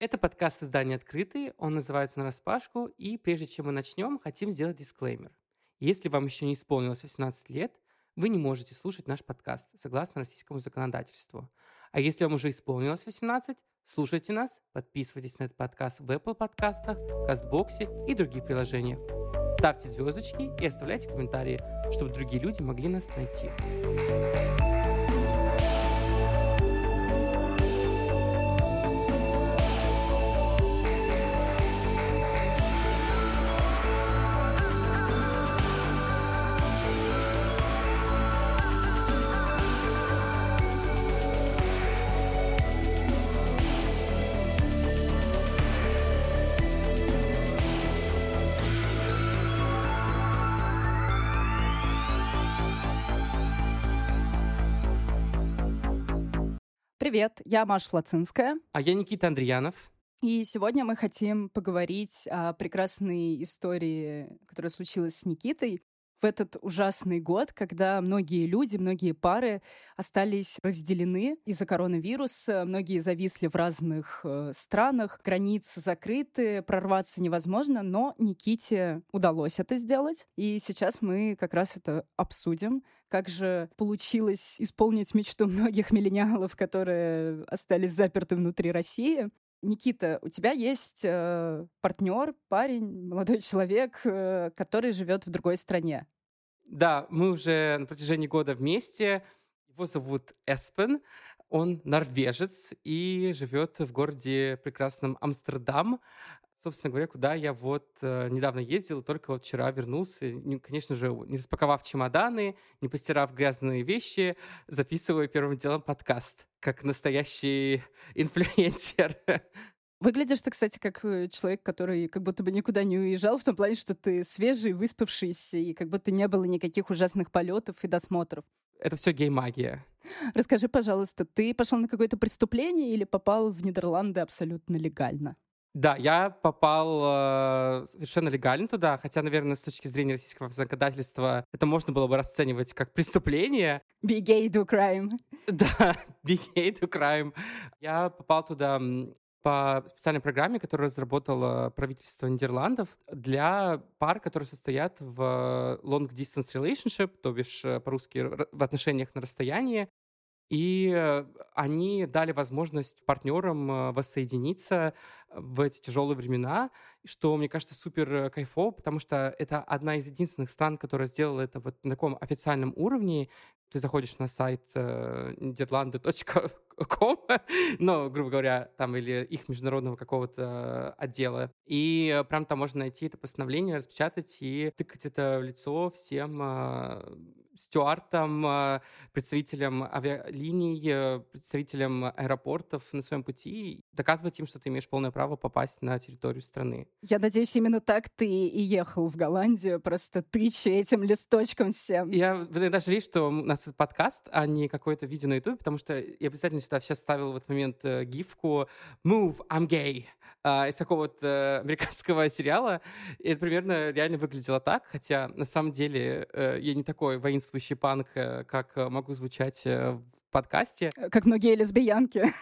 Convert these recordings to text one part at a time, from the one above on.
Это подкаст издания «Открытый», он называется «Нараспашку», и прежде чем мы начнем, хотим сделать дисклеймер. Если вам еще не исполнилось 18 лет, вы не можете слушать наш подкаст, согласно российскому законодательству. А если вам уже исполнилось 18, слушайте нас, подписывайтесь на этот подкаст в Apple подкастах, Кастбоксе и других приложениях. Ставьте звездочки и оставляйте комментарии, чтобы другие люди могли нас найти. Я Маша Лацинская. А я Никита Андреянов. И сегодня мы хотим поговорить о прекрасной истории, которая случилась с Никитой в этот ужасный год, когда многие люди, многие пары остались разделены из-за коронавируса, многие зависли в разных э, странах, границы закрыты, прорваться невозможно, но Никите удалось это сделать. И сейчас мы как раз это обсудим как же получилось исполнить мечту многих миллениалов, которые остались заперты внутри России. Никита, у тебя есть э, партнер, парень, молодой человек, э, который живет в другой стране. Да, мы уже на протяжении года вместе. Его зовут Эспен. Он норвежец и живет в городе прекрасном Амстердам собственно говоря, куда я вот э, недавно ездил, только вот вчера вернулся. Не, конечно же, не распаковав чемоданы, не постирав грязные вещи, записываю первым делом подкаст, как настоящий инфлюенсер. Выглядишь ты, кстати, как э, человек, который как будто бы никуда не уезжал, в том плане, что ты свежий, выспавшийся, и как будто не было никаких ужасных полетов и досмотров. Это все гей-магия. Расскажи, пожалуйста, ты пошел на какое-то преступление или попал в Нидерланды абсолютно легально? Да, я попал э, совершенно легально туда, хотя, наверное, с точки зрения российского законодательства это можно было бы расценивать как преступление. Be gay, do crime. Да, be gay, do crime. Я попал туда по специальной программе, которую разработало правительство Нидерландов для пар, которые состоят в long distance relationship, то бишь э, по-русски в отношениях на расстоянии. И э, они дали возможность партнерам э, воссоединиться в эти тяжелые времена, что, мне кажется, супер э, кайфово, потому что это одна из единственных стран, которая сделала это вот на таком официальном уровне. Ты заходишь на сайт э, niderlande.com, ну, грубо говоря, там, или их международного какого-то отдела, и прям там можно найти это постановление, распечатать и тыкать это в лицо всем стюартам, э, представителям авиалиний, э, представителям аэропортов на своем пути, доказывать им, что ты имеешь полное право попасть на территорию страны. Я надеюсь, именно так ты и ехал в Голландию, просто тыча этим листочком всем. Я иногда жалею, что у нас подкаст, а не какое-то видео на YouTube, потому что я обязательно сюда сейчас ставил в этот момент э, гифку «Move, I'm gay» из такого вот американского сериала. И это примерно реально выглядело так, хотя на самом деле я не такой воинственный воинствующий панк, э, как э, могу звучать э, в подкасте. Как многие лесбиянки.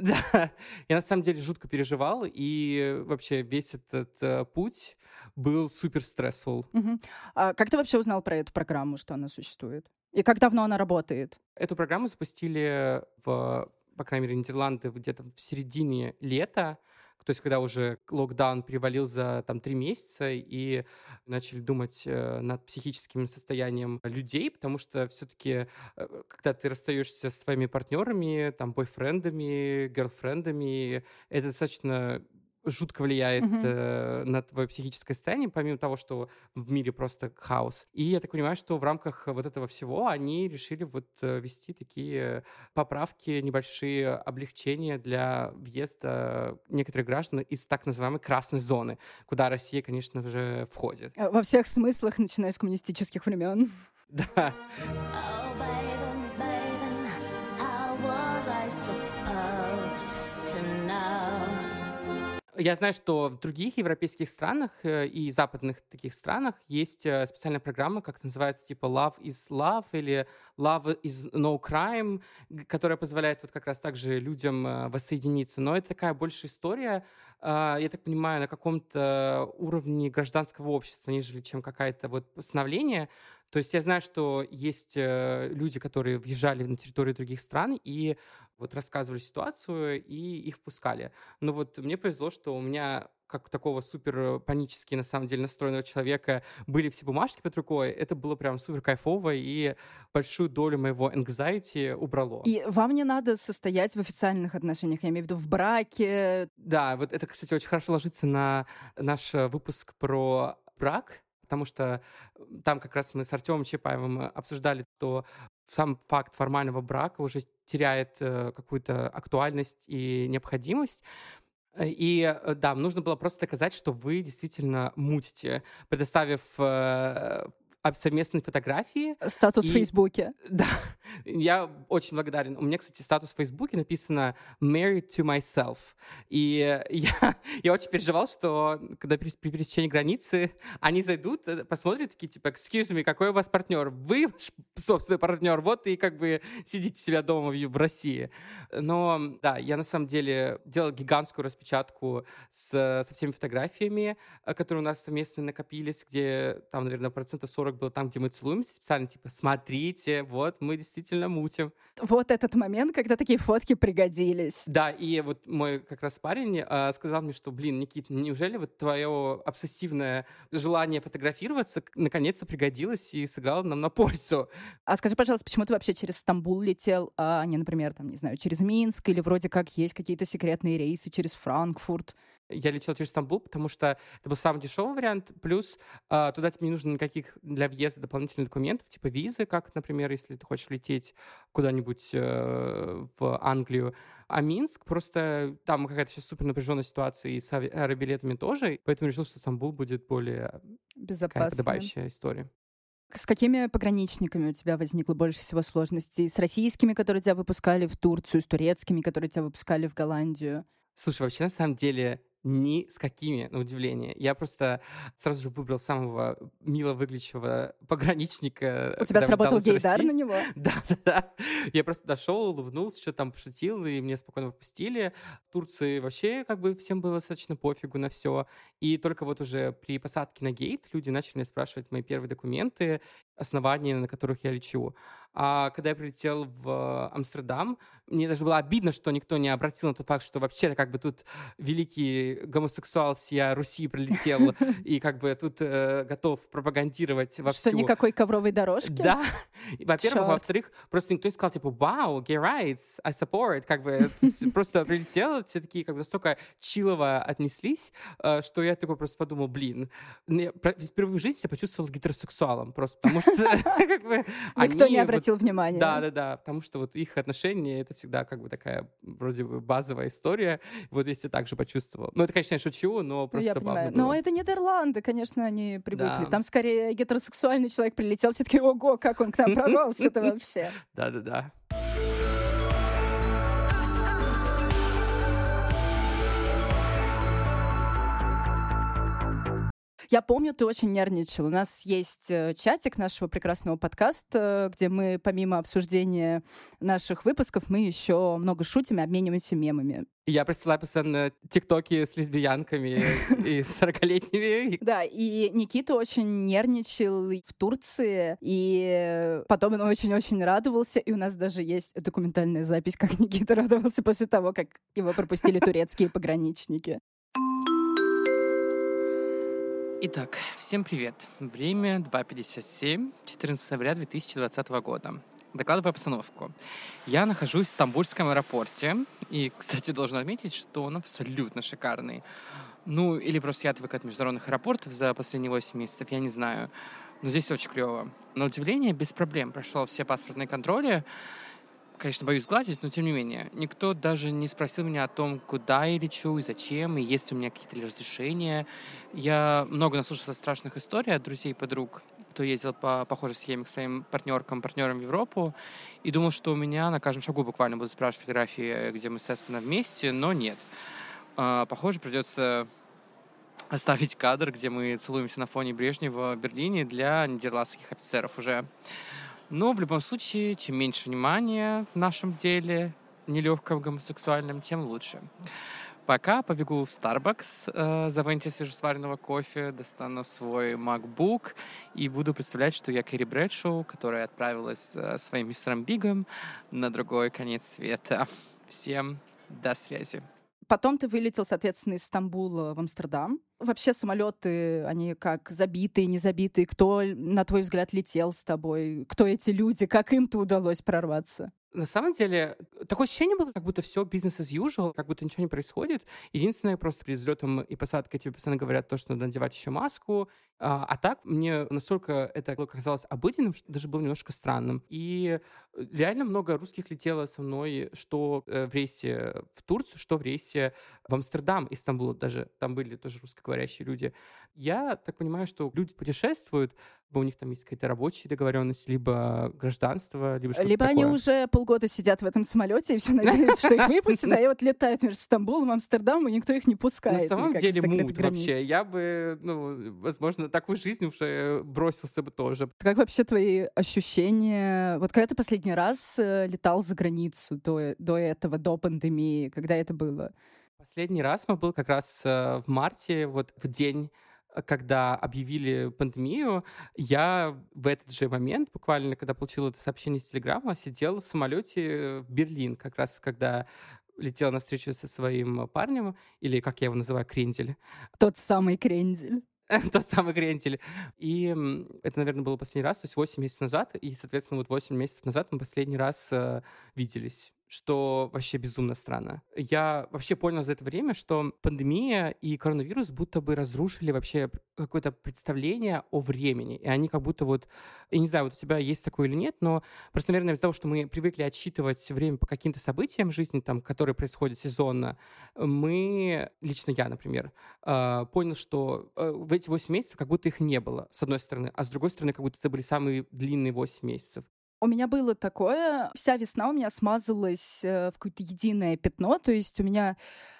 Да, я на самом деле жутко переживал, и вообще весь этот э, путь был супер стрессфул. Угу. А как ты вообще узнал про эту программу, что она существует? И как давно она работает? Эту программу запустили в, по крайней мере, Нидерланды где-то в середине лета. То есть, когда уже локдаун перевалил за там три месяца и начали думать э, над психическим состоянием людей, потому что все-таки, э, когда ты расстаешься со своими партнерами, там, бойфрендами, герлфрендами, это достаточно жутко влияет mm-hmm. э, на твое психическое состояние, помимо того, что в мире просто хаос. И я так понимаю, что в рамках вот этого всего они решили вот э, ввести такие поправки, небольшие облегчения для въезда некоторых граждан из так называемой красной зоны, куда Россия, конечно же, входит. Во всех смыслах, начиная с коммунистических времен. Да. Я знаю, что в других европейских странах э, и западных таких странах есть э, специальная программа, как называется, типа Love is Love или Love is No Crime, которая позволяет вот как раз также людям э, воссоединиться. Но это такая больше история, я так понимаю, на каком-то уровне гражданского общества, нежели чем какая-то вот постановление. То есть я знаю, что есть люди, которые въезжали на территорию других стран и вот рассказывали ситуацию и их впускали. Но вот мне повезло, что у меня как такого супер панически, на самом деле, настроенного человека были все бумажки под рукой, это было прям супер кайфово и большую долю моего anxiety убрало. И вам не надо состоять в официальных отношениях, я имею в виду в браке. Да, вот это, кстати, очень хорошо ложится на наш выпуск про брак, потому что там как раз мы с Артемом Чапаевым обсуждали, что сам факт формального брака уже теряет э, какую-то актуальность и необходимость. Э, и э, да, нужно было просто доказать, что вы действительно мутите, предоставив совместные фотографии. Статус и, в Фейсбуке. Да, я очень благодарен. У меня, кстати, статус в Фейсбуке написано «Married to myself». И я, я очень переживал, что когда при, при пересечении границы они зайдут, э, посмотрят такие, типа, excuse me, какой у вас партнер? Вы ваш собственный партнер, вот и как бы сидите себя дома в, в России. Но да, я на самом деле делал гигантскую распечатку с, со всеми фотографиями, э, которые у нас совместно накопились, где там, наверное, процентов 40 40 было там, где мы целуемся, специально типа, смотрите, вот мы действительно мутим. Вот этот момент, когда такие фотки пригодились. Да, и вот мой как раз парень э, сказал мне, что, блин, Никит, неужели вот твое обсессивное желание фотографироваться наконец-то пригодилось и сыграло нам на пользу? А скажи, пожалуйста, почему ты вообще через Стамбул летел, а не, например, там, не знаю, через Минск или вроде как есть какие-то секретные рейсы через Франкфурт? Я летел через Стамбул, потому что это был самый дешевый вариант, плюс э, туда тебе не нужно никаких для въезда дополнительных документов, типа визы, как, например, если ты хочешь лететь куда-нибудь э, в Англию. А Минск, просто там какая-то сейчас супер напряженная ситуация и с аэробилетами тоже, поэтому решил, что Стамбул будет более безопасная подобающая история. С какими пограничниками у тебя возникло больше всего сложностей? С российскими, которые тебя выпускали в Турцию, с турецкими, которые тебя выпускали в Голландию? Слушай, вообще на самом деле ни с какими, на удивление. Я просто сразу же выбрал самого мило выглядящего пограничника. У тебя сработал гейдар на него? Да, да, да. Я просто дошел, улыбнулся, что там пошутил, и мне спокойно попустили. В Турции вообще как бы всем было достаточно пофигу на все. И только вот уже при посадке на гейт люди начали меня спрашивать мои первые документы, основания, на которых я лечу. А когда я прилетел в Амстердам, мне даже было обидно, что никто не обратил на тот факт, что вообще как бы тут великий гомосексуал всея Руси прилетел и как бы тут э, готов пропагандировать во Что никакой ковровой дорожки? Да. Во-первых. Во-вторых, просто никто не сказал, типа, вау, gay rights, I support. Как бы просто прилетел, все такие как бы настолько чилово отнеслись, э, что я такой просто подумал, блин, впервые в жизни я почувствовал гетеросексуалом просто, потому что как бы Никто не обратил внимания. Да, да, да, потому что вот их отношения, это всегда как бы такая вроде бы базовая история. Вот если так же почувствовал. Ну, это, конечно, я шучу, но просто я забавно понимаю. было. Но это Нидерланды, конечно, они привыкли. Да. Там скорее гетеросексуальный человек прилетел, все таки ого, как он к нам прорвался-то вообще. Да-да-да. Я помню, ты очень нервничал. У нас есть э, чатик нашего прекрасного подкаста, где мы, помимо обсуждения наших выпусков, мы еще много шутим и обмениваемся мемами. Я присылаю постоянно тиктоки с лесбиянками и с 40-летними. Да, и Никита очень нервничал в Турции, и потом он очень-очень радовался, и у нас даже есть документальная запись, как Никита радовался после того, как его пропустили турецкие пограничники. Итак, всем привет. Время 2.57, 14 ноября 2020 года. Докладываю обстановку. Я нахожусь в Стамбульском аэропорте, и, кстати, должен отметить, что он абсолютно шикарный. Ну, или просто я отвык от международных аэропортов за последние 8 месяцев, я не знаю. Но здесь очень клево. На удивление, без проблем прошел все паспортные контроли конечно, боюсь сгладить, но тем не менее, никто даже не спросил меня о том, куда я лечу и зачем, и есть ли у меня какие-то разрешения. Я много наслушался страшных историй от друзей и подруг, кто ездил по похожей схеме к своим партнеркам, партнерам в Европу, и думал, что у меня на каждом шагу буквально будут спрашивать фотографии, где мы с Эспеном вместе, но нет. А, похоже, придется оставить кадр, где мы целуемся на фоне Брежнева в Берлине для нидерландских офицеров уже. Но в любом случае, чем меньше внимания в нашем деле, нелегком гомосексуальном, тем лучше. Пока побегу в Starbucks э, за свежесваренного кофе, достану свой MacBook и буду представлять, что я Кэрри Брэдшоу, которая отправилась э, своим мистером Бигом на другой конец света. Всем до связи. Потом ты вылетел, соответственно, из Стамбула в Амстердам. Вообще самолеты, они как забитые, не забитые? Кто, на твой взгляд, летел с тобой? Кто эти люди? Как им-то удалось прорваться? На самом деле, такое ощущение было, как будто все бизнес as usual, как будто ничего не происходит. Единственное, просто перед взлетом и посадкой тебе постоянно говорят то, что надо надевать еще маску. А, а так, мне настолько это казалось обыденным, что даже было немножко странным. И реально много русских летело со мной, что э, в рейсе в Турцию, что в рейсе в Амстердам, из Стамбула даже. Там были тоже русскоговорящие люди. Я так понимаю, что люди путешествуют, у них там есть какая-то рабочая договоренность, либо гражданство, либо что-то Либо такое. они уже полгода сидят в этом самолете и все надеются, что их выпустят, а и вот летают между Стамбулом и Амстердамом, и никто их не пускает. На самом деле мут вообще. Я бы, ну, возможно, такую жизнь уже бросился бы тоже. Как вообще твои ощущения? Вот когда ты последний раз э, летал за границу до, до этого, до пандемии, когда это было? Последний раз мы был как раз э, в марте, вот в день когда объявили пандемию, я в этот же момент, буквально, когда получил это сообщение из Телеграма, сидел в самолете в Берлин, как раз когда летел на встречу со своим парнем, или, как я его называю, крендель. Тот самый крендель. Тот самый крендель. И это, наверное, было последний раз, то есть 8 месяцев назад, и, соответственно, вот 8 месяцев назад мы последний раз э, виделись что вообще безумно странно. Я вообще понял за это время, что пандемия и коронавирус будто бы разрушили вообще какое-то представление о времени. И они как будто вот, я не знаю, вот у тебя есть такое или нет, но просто, наверное, из-за того, что мы привыкли отсчитывать время по каким-то событиям жизни, там, которые происходят сезонно, мы, лично я, например, а, понял, что э, в эти 8 месяцев как будто их не было, с одной стороны, а с другой стороны, как будто это были самые длинные 8 месяцев. У меня было такое, вся весна у меня смазалась э, в какое-то единое пятно, то есть у меня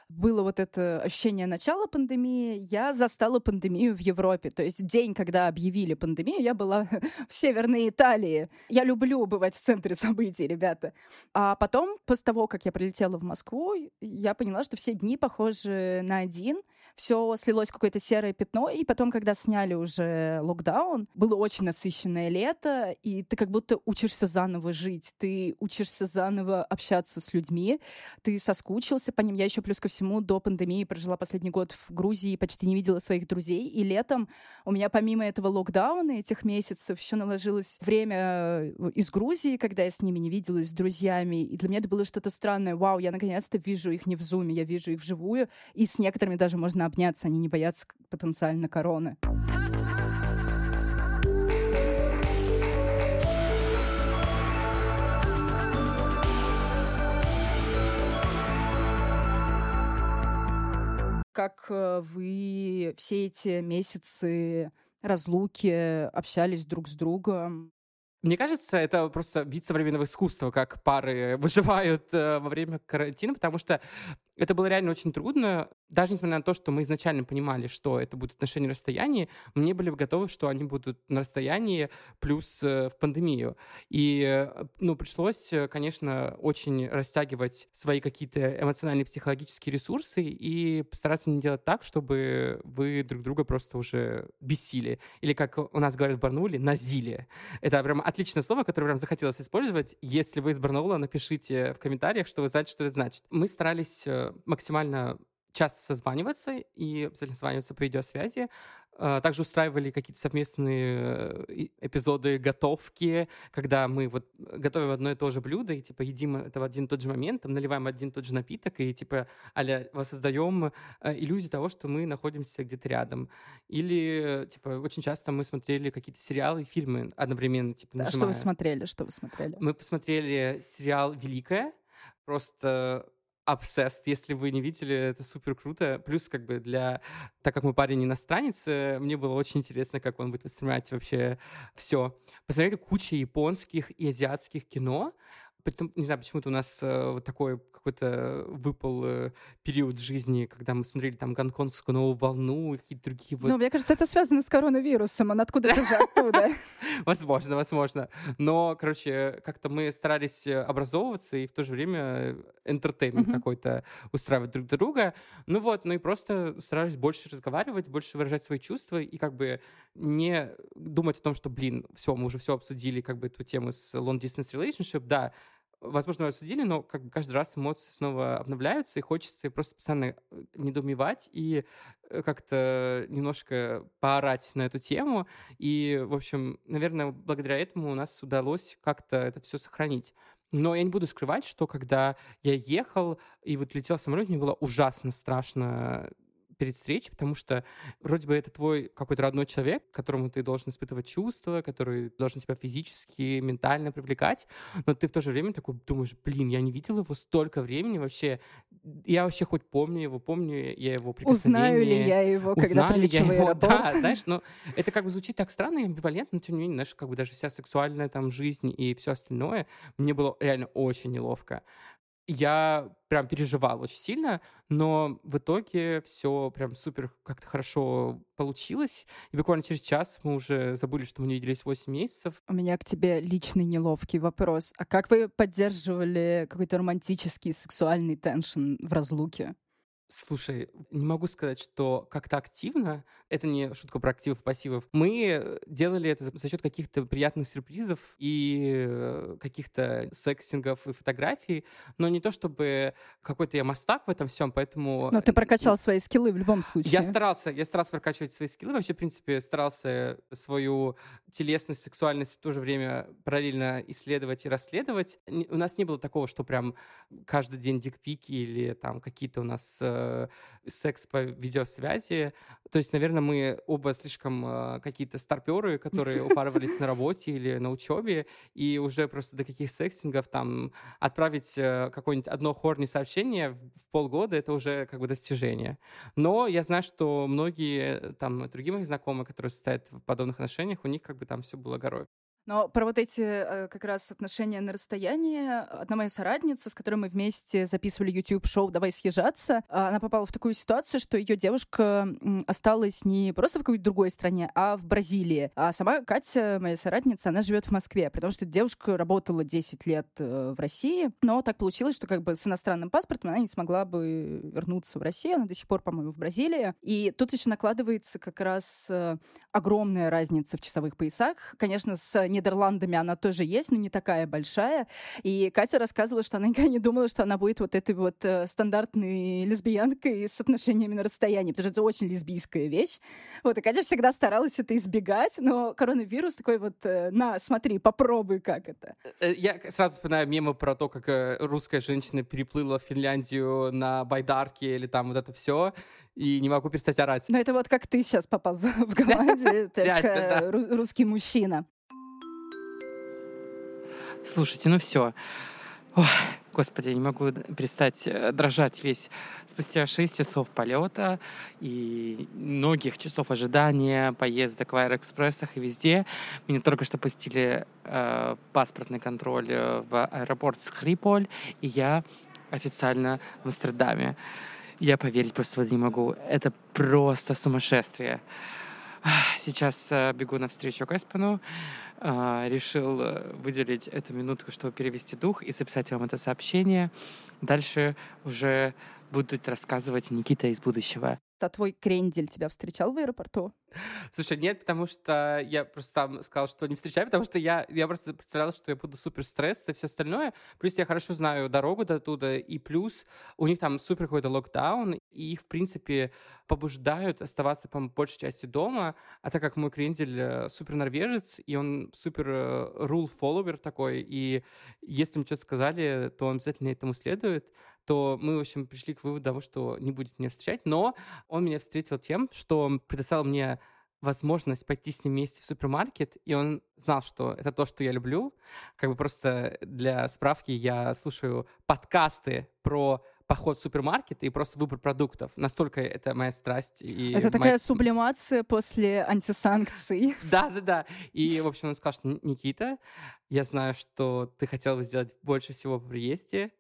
было вот это ощущение начала пандемии, я застала пандемию в Европе. То есть день, когда объявили пандемию, я была в Северной Италии. Я люблю бывать в центре событий, ребята. А потом, после того, как я прилетела в Москву, я поняла, что все дни похожи на один — все слилось в какое-то серое пятно, и потом, когда сняли уже локдаун, было очень насыщенное лето, и ты как будто учишься заново жить, ты учишься заново общаться с людьми, ты соскучился по ним. Я еще плюс ко всему до пандемии прожила последний год в Грузии, почти не видела своих друзей, и летом у меня помимо этого локдауна, этих месяцев, еще наложилось время э, из Грузии, когда я с ними не виделась, с друзьями, и для меня это было что-то странное. Вау, я наконец-то вижу их не в зуме, я вижу их вживую, и с некоторыми даже можно можно обняться, они не боятся потенциально короны. Как э, вы все эти месяцы разлуки общались друг с другом? Мне кажется, это просто вид современного искусства, как пары выживают э, во время карантина, потому что это было реально очень трудно. Даже несмотря на то, что мы изначально понимали, что это будут отношения на расстоянии, мы не были готовы, что они будут на расстоянии плюс э, в пандемию. И, э, ну, пришлось, э, конечно, очень растягивать свои какие-то эмоциональные, психологические ресурсы и постараться не делать так, чтобы вы друг друга просто уже бесили. Или, как у нас говорят в Барнуле, назили. Это прям отличное слово, которое прям захотелось использовать. Если вы из Барнаула, напишите в комментариях, что вы знаете, что это значит. Мы старались максимально часто созваниваться и обязательно созваниваться по видеосвязи. А, также устраивали какие-то совместные э, эпизоды готовки, когда мы вот готовим одно и то же блюдо и типа едим это в один и тот же момент, там, наливаем один и тот же напиток и типа аля воссоздаем э, иллюзию того, что мы находимся где-то рядом. Или типа очень часто мы смотрели какие-то сериалы и фильмы одновременно. Типа, нажимая. А что вы смотрели? Что вы смотрели? Мы посмотрели сериал «Великая», просто obsessed, если вы не видели, это супер круто. Плюс, как бы, для... Так как мой парень иностранец, э, мне было очень интересно, как он будет воспринимать вообще все. Посмотрели кучу японских и азиатских кино, Притом, не знаю, почему-то у нас э, вот такой какой-то выпал э, период жизни, когда мы смотрели там гонконгскую новую волну и какие-то другие вот... Ну, мне кажется, это связано с коронавирусом, он откуда-то же оттуда. Возможно, возможно. Но, короче, как-то мы старались э, образовываться и в то же время энтертеймент какой-то устраивать друг друга. Ну вот, ну и просто старались больше разговаривать, больше выражать свои чувства и как бы не думать о том, что, блин, все, мы уже все обсудили, как бы эту тему с long distance relationship, да, возможно, обсудили, но как бы каждый раз эмоции снова обновляются, и хочется просто постоянно э, недоумевать и э, как-то немножко поорать на эту тему. И, в общем, наверное, благодаря этому у нас удалось как-то это все сохранить. Но я не буду скрывать, что когда я ехал и вот летел в самолете, мне было ужасно страшно перед встречей, потому что вроде бы это твой какой-то родной человек, которому ты должен испытывать чувства, который должен тебя физически, ментально привлекать, но ты в то же время такой думаешь, блин, я не видел его столько времени вообще, я вообще хоть помню его, помню я его прикосновение. Узнаю ли я его, когда прилечу в аэропорт? Да, знаешь, но это как бы звучит так странно и амбивалентно, но тем не менее, знаешь, как бы даже вся сексуальная там жизнь и все остальное, мне было реально очень неловко я прям переживал очень сильно, но в итоге все прям супер как-то хорошо получилось. И буквально через час мы уже забыли, что мы не виделись 8 месяцев. У меня к тебе личный неловкий вопрос. А как вы поддерживали какой-то романтический сексуальный теншн в разлуке? Слушай, не могу сказать, что как-то активно, это не шутка про активов и пассивов, мы делали это за, счет каких-то приятных сюрпризов и э, каких-то сексингов и фотографий, но не то чтобы какой-то я мастак в этом всем, поэтому... Но ты прокачал свои скиллы в любом случае. Я старался, я старался прокачивать свои скиллы, вообще, в принципе, старался свою телесность, сексуальность в то же время параллельно исследовать и расследовать. У нас не было такого, что прям каждый день дикпики или там какие-то у нас э, Э, секс по видеосвязи. То есть, наверное, мы оба слишком э, какие-то старперы, которые упарывались на работе или на учебе, и уже просто до каких сексингов там отправить э, какое-нибудь одно хорни сообщение в полгода, это уже как бы достижение. Но я знаю, что многие там другие мои знакомые, которые состоят в подобных отношениях, у них как бы там все было горой. Но про вот эти э, как раз отношения на расстоянии, одна моя соратница, с которой мы вместе записывали YouTube-шоу «Давай съезжаться», она попала в такую ситуацию, что ее девушка осталась не просто в какой-то другой стране, а в Бразилии. А сама Катя, моя соратница, она живет в Москве, потому что девушка работала 10 лет э, в России, но так получилось, что как бы с иностранным паспортом она не смогла бы вернуться в Россию, она до сих пор, по-моему, в Бразилии. И тут еще накладывается как раз э, огромная разница в часовых поясах. Конечно, с Нидерландами она тоже есть, но не такая большая. И Катя рассказывала, что она никогда не думала, что она будет вот этой вот э, стандартной лесбиянкой с отношениями на расстоянии, потому что это очень лесбийская вещь. Вот, и Катя всегда старалась это избегать, но коронавирус такой вот, э, на, смотри, попробуй, как это. Э, я сразу вспоминаю мемы про то, как русская женщина переплыла в Финляндию на байдарке или там вот это все, и не могу перестать орать. Но это вот как ты сейчас попал в Голландию, только русский мужчина. Слушайте, ну все. Ой, господи, я не могу перестать э, дрожать весь. Спустя 6 часов полета и многих часов ожидания, поездок в аэроэкспрессах и везде, меня только что пустили э, паспортный контроль э, в аэропорт Скриполь, и я официально в Амстердаме. Я поверить просто не могу. Это просто сумасшествие. Сейчас э, бегу навстречу к Эспану. А, решил э, выделить эту минутку, чтобы перевести дух и записать вам это сообщение. Дальше уже будут рассказывать Никита из будущего а твой крендель тебя встречал в аэропорту? Слушай, нет, потому что я просто там сказал, что не встречаю, потому что я, я просто представлял, что я буду супер стресс и все остальное. Плюс я хорошо знаю дорогу до туда, и плюс у них там супер какой-то локдаун, и их, в принципе, побуждают оставаться, по большей части дома. А так как мой крендель э, супер норвежец, и он супер rule э, follower такой, и если мне что-то сказали, то он обязательно этому следует то мы, в общем, пришли к выводу того, что не будет меня встречать, но он меня встретил тем, что предоставил мне возможность пойти с ним вместе в супермаркет, и он знал, что это то, что я люблю. Как бы просто для справки я слушаю подкасты про поход в супермаркет и просто выбор продуктов. Настолько это моя страсть. И это моя... такая сублимация после антисанкций. Да-да-да. И, в общем, он сказал, что Никита, я знаю, что ты хотел бы сделать больше всего по приезде.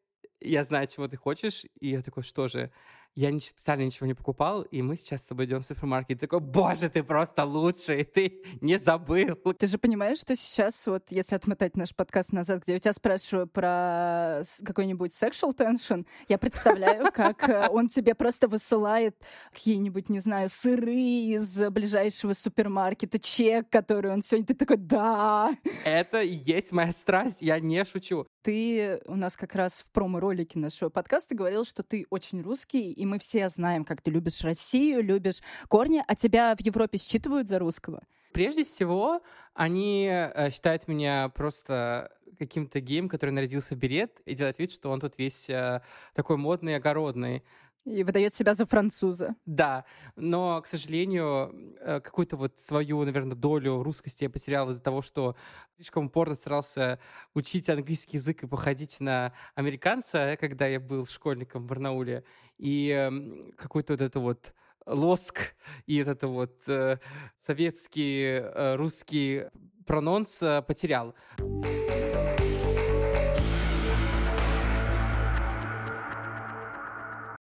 Я знаю, чего ты хочешь. И я такой, что же? Я не, специально ничего не покупал, и мы сейчас с тобой идем в супермаркет. И такой, боже, ты просто лучший, ты не забыл. Ты же понимаешь, что сейчас, вот если отмотать наш подкаст назад, где я тебя спрашиваю про какой-нибудь sexual tension, я представляю, как э, он тебе просто высылает какие-нибудь, не знаю, сыры из ближайшего супермаркета, чек, который он сегодня... Ты такой, да! Это и есть моя страсть, я не шучу. Ты у нас как раз в промо-ролике нашего подкаста говорил, что ты очень русский, и мы все знаем, как ты любишь Россию, любишь корни, а тебя в Европе считывают за русского? Прежде всего, они э, считают меня просто каким-то геем, который нарядился в берет и делает вид, что он тут весь э, такой модный, огородный. И выдает себя за француза. Да, но, к сожалению, э, какую-то вот свою, наверное, долю русскости я потерял из-за того, что слишком упорно старался учить английский язык и походить на американца, когда я был школьником в Барнауле. И какой-то вот это вот лоск и вот это вот э, советский э, русский прононс потерял.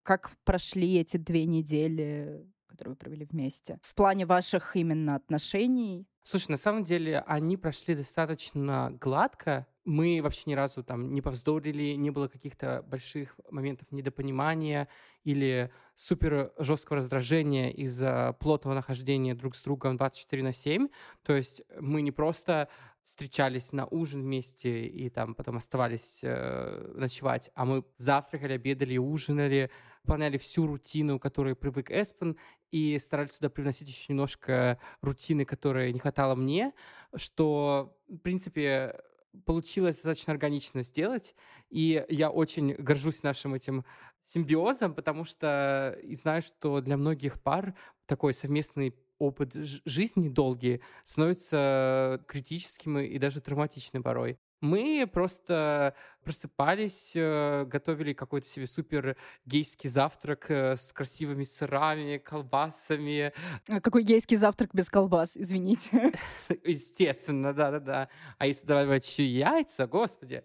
Как прошли эти две недели, которые вы провели вместе? В плане ваших именно отношений? Слушай, на самом деле они прошли достаточно гладко. Мы вообще ни разу там не повздорили, не было каких-то больших моментов недопонимания или супер жесткого раздражения из-за плотного нахождения друг с другом 24 на 7. То есть мы не просто встречались на ужин вместе и там потом оставались э, ночевать, а мы завтракали, обедали, ужинали, выполняли всю рутину, которой привык Эспен, и старались сюда привносить еще немножко рутины, которой не хватало мне, что, в принципе, получилось достаточно органично сделать, и я очень горжусь нашим этим симбиозом, потому что и знаю, что для многих пар такой совместный опыт жизни долгий становится критическим и даже травматичным порой. Мы просто просыпались, э, готовили какой-то себе супер гейский завтрак э, с красивыми сырами, колбасами. А какой гейский завтрак без колбас, извините? Естественно, да-да-да. А если добавить еще яйца, господи,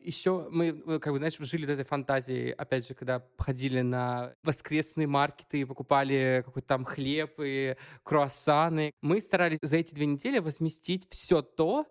еще мы, э, как бы, знаешь, жили в этой фантазии, опять же, когда ходили на воскресные маркеты и покупали какой-то там хлеб и круассаны. Мы старались за эти две недели возместить все то,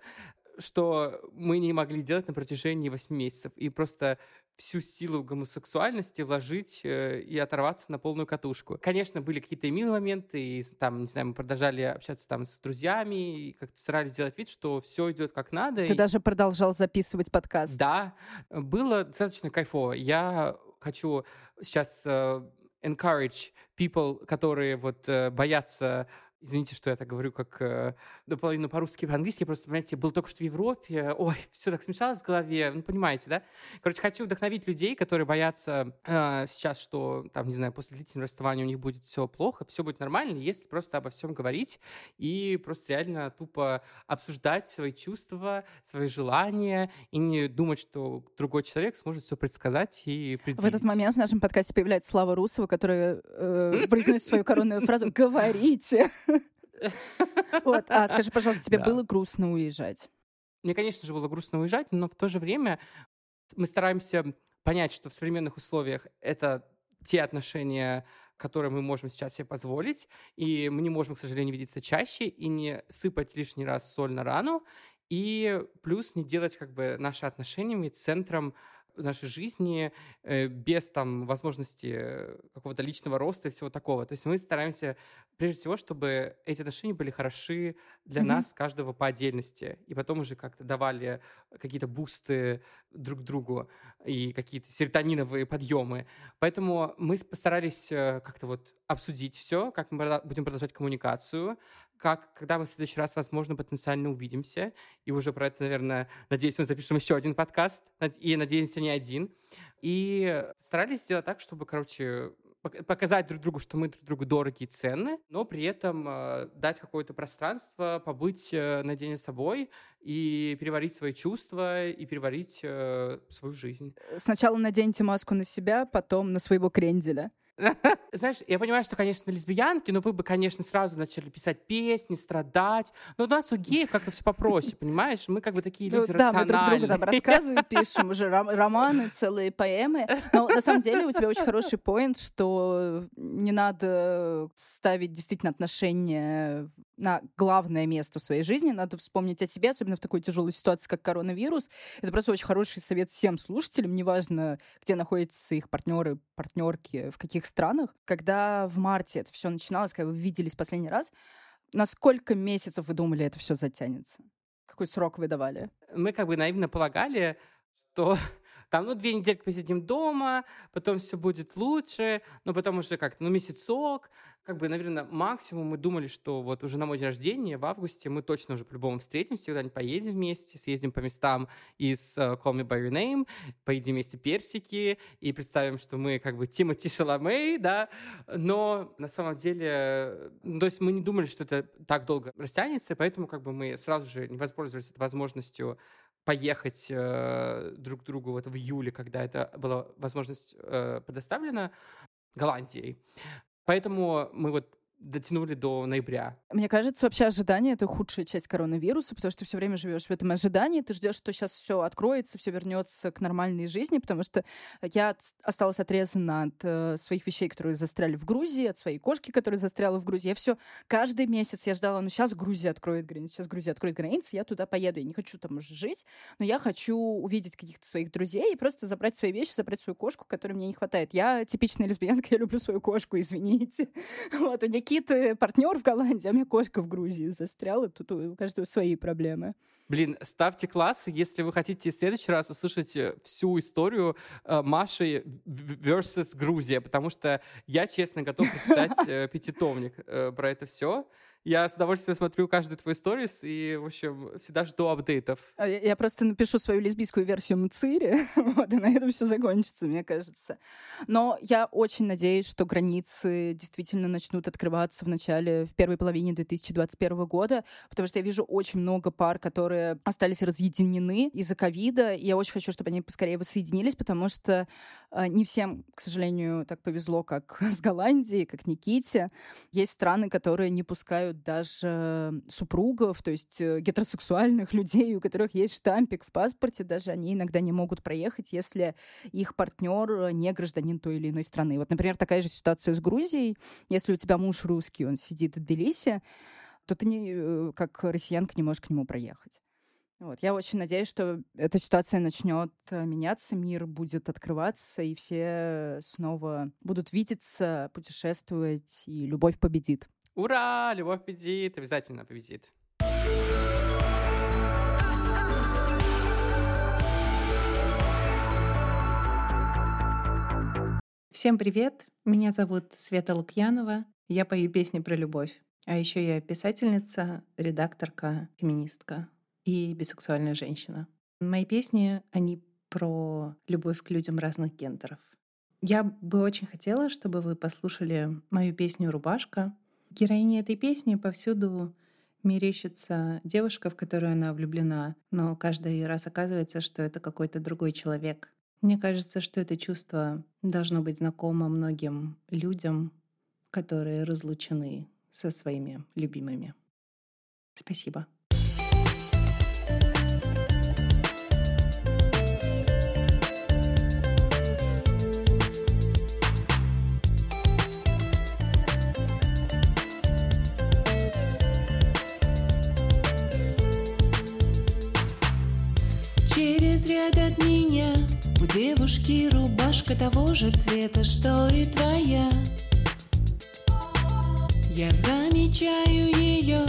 что мы не могли делать на протяжении восьми месяцев. И просто всю силу гомосексуальности вложить э, и оторваться на полную катушку. Конечно, были какие-то милые моменты, и там, не знаю, мы продолжали общаться там с друзьями, и как-то старались сделать вид, что все идет как надо. Ты и... даже продолжал записывать подкаст. Да, было достаточно кайфово. Я хочу сейчас uh, encourage people, которые вот uh, боятся Извините, что я так говорю, как э, наполовину по-русски, по-английски. Просто, понимаете, был только что в Европе. Ой, все так смешалось в голове. Ну, понимаете, да? Короче, хочу вдохновить людей, которые боятся э, сейчас, что, там, не знаю, после длительного расставания у них будет все плохо, все будет нормально, если просто обо всем говорить и просто реально тупо обсуждать свои чувства, свои желания и не думать, что другой человек сможет все предсказать и предвидеть. В этот момент в нашем подкасте появляется Слава Русова, которая э, произносит свою коронную фразу «Говорите!» Вот. А скажи, пожалуйста, тебе было грустно уезжать? Мне, конечно же, было грустно уезжать, но в то же время мы стараемся понять, что в современных условиях это те отношения, которые мы можем сейчас себе позволить, и мы не можем, к сожалению, видеться чаще и не сыпать лишний раз соль на рану, и плюс не делать как бы наши отношения центром нашей жизни э, без там возможности какого-то личного роста и всего такого. То есть мы стараемся прежде всего, чтобы эти отношения были хороши для mm-hmm. нас каждого по отдельности, и потом уже как-то давали какие-то бусты друг другу и какие-то серотониновые подъемы. Поэтому мы постарались э, как-то вот обсудить все, как мы будем продолжать коммуникацию, как, когда мы в следующий раз, возможно, потенциально увидимся, и уже про это, наверное, надеюсь, мы запишем еще один подкаст, и, надеемся, не один. И старались сделать так, чтобы, короче, показать друг другу, что мы друг другу дороги и ценны, но при этом э, дать какое-то пространство, побыть э, наедине с собой и переварить свои чувства и переварить э, свою жизнь. Сначала наденьте маску на себя, потом на своего кренделя. Знаешь, я понимаю, что, конечно, лесбиянки, но вы бы, конечно, сразу начали писать песни, страдать. Но у нас у геев как-то все попроще, понимаешь? Мы как бы такие люди ну, Да, мы друг другу там рассказы пишем, уже романы, целые поэмы. Но на самом деле у тебя очень хороший поинт, что не надо ставить действительно отношения на главное место в своей жизни. Надо вспомнить о себе, особенно в такой тяжелой ситуации, как коронавирус. Это просто очень хороший совет всем слушателям, неважно, где находятся их партнеры, партнерки, в каких странах. Когда в марте это все начиналось, когда вы виделись последний раз, на сколько месяцев вы думали, это все затянется? Какой срок вы давали? Мы как бы наивно полагали, что там, ну, две недельки посидим дома, потом все будет лучше, но потом уже как-то, ну, месяцок, как бы, наверное, максимум мы думали, что вот уже на мой день рождения в августе мы точно уже по-любому встретимся, куда-нибудь поедем вместе, съездим по местам из uh, Call Me By Your Name, поедим вместе персики и представим, что мы как бы Тимоти Шаламей, да, но на самом деле, ну, то есть мы не думали, что это так долго растянется, поэтому как бы мы сразу же не воспользовались этой возможностью поехать э, друг к другу вот в июле, когда это была возможность э, предоставлена Голландией. Поэтому мы вот дотянули до ноября. Мне кажется, вообще ожидание — это худшая часть коронавируса, потому что ты все время живешь в этом ожидании, ты ждешь, что сейчас все откроется, все вернется к нормальной жизни, потому что я осталась отрезана от э, своих вещей, которые застряли в Грузии, от своей кошки, которая застряла в Грузии. Я все каждый месяц я ждала, ну сейчас Грузия откроет границы, сейчас Грузия откроет границы, я туда поеду. Я не хочу там уже жить, но я хочу увидеть каких-то своих друзей и просто забрать свои вещи, забрать свою кошку, которой мне не хватает. Я типичная лесбиянка, я люблю свою кошку, извините. Вот, у Никиты партнер в Голландии, а у меня кошка в Грузии застряла. Тут у каждого свои проблемы. Блин, ставьте классы, если вы хотите в следующий раз услышать э, всю историю э, Маши versus Грузия, потому что я, честно, готов прочитать э, пятитомник э, про это все. Я с удовольствием смотрю каждый твой сторис и, в общем, всегда жду апдейтов. А я просто напишу свою лесбийскую версию Мцири, вот, и на этом все закончится, мне кажется. Но я очень надеюсь, что границы действительно начнут открываться в начале, в первой половине 2021 года, потому что я вижу очень много пар, которые остались разъединены из-за ковида, и я очень хочу, чтобы они поскорее воссоединились, потому что не всем, к сожалению, так повезло, как с Голландией, как Никите. Есть страны, которые не пускают даже супругов, то есть э, гетеросексуальных людей, у которых есть штампик в паспорте, даже они иногда не могут проехать, если их партнер не гражданин той или иной страны. Вот, например, такая же ситуация с Грузией. Если у тебя муж русский, он сидит в Тбилиси, то ты не, э, как россиянка не можешь к нему проехать. Вот. Я очень надеюсь, что эта ситуация начнет э, меняться, мир будет открываться, и все снова будут видеться, путешествовать, и любовь победит. Ура! Любовь победит! Обязательно победит. Всем привет! Меня зовут Света Лукьянова. Я пою песни про любовь. А еще я писательница, редакторка, феминистка и бисексуальная женщина. Мои песни, они про любовь к людям разных гендеров. Я бы очень хотела, чтобы вы послушали мою песню «Рубашка», героине этой песни повсюду мерещится девушка, в которую она влюблена, но каждый раз оказывается, что это какой-то другой человек. Мне кажется, что это чувство должно быть знакомо многим людям, которые разлучены со своими любимыми. Спасибо. У девушки рубашка того же цвета, что и твоя. Я замечаю ее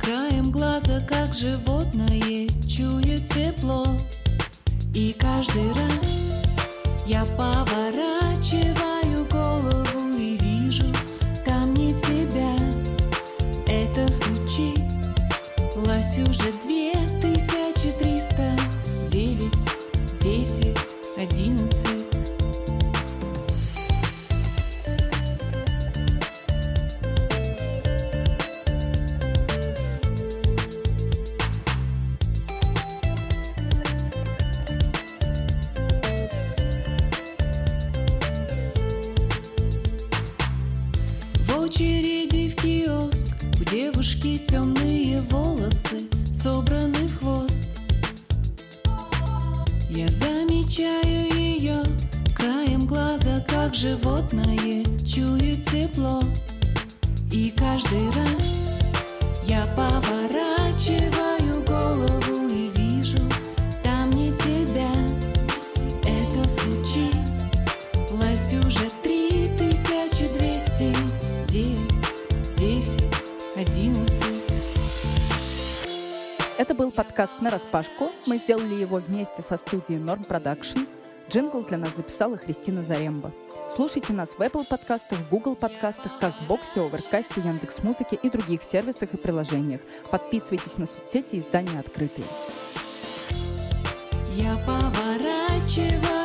краем глаза, как животное чует тепло. И каждый раз я поворачиваю голову и вижу там не тебя. Это случилось уже две Это был подкаст «На распашку». Мы сделали его вместе со студией Norm Production. Джингл для нас записала Христина Заремба. Слушайте нас в Apple подкастах, Google подкастах, Castbox е, Overcast е, Яндекс.Музыке и других сервисах и приложениях. Подписывайтесь на соцсети издания «Открытые». Я поворачиваю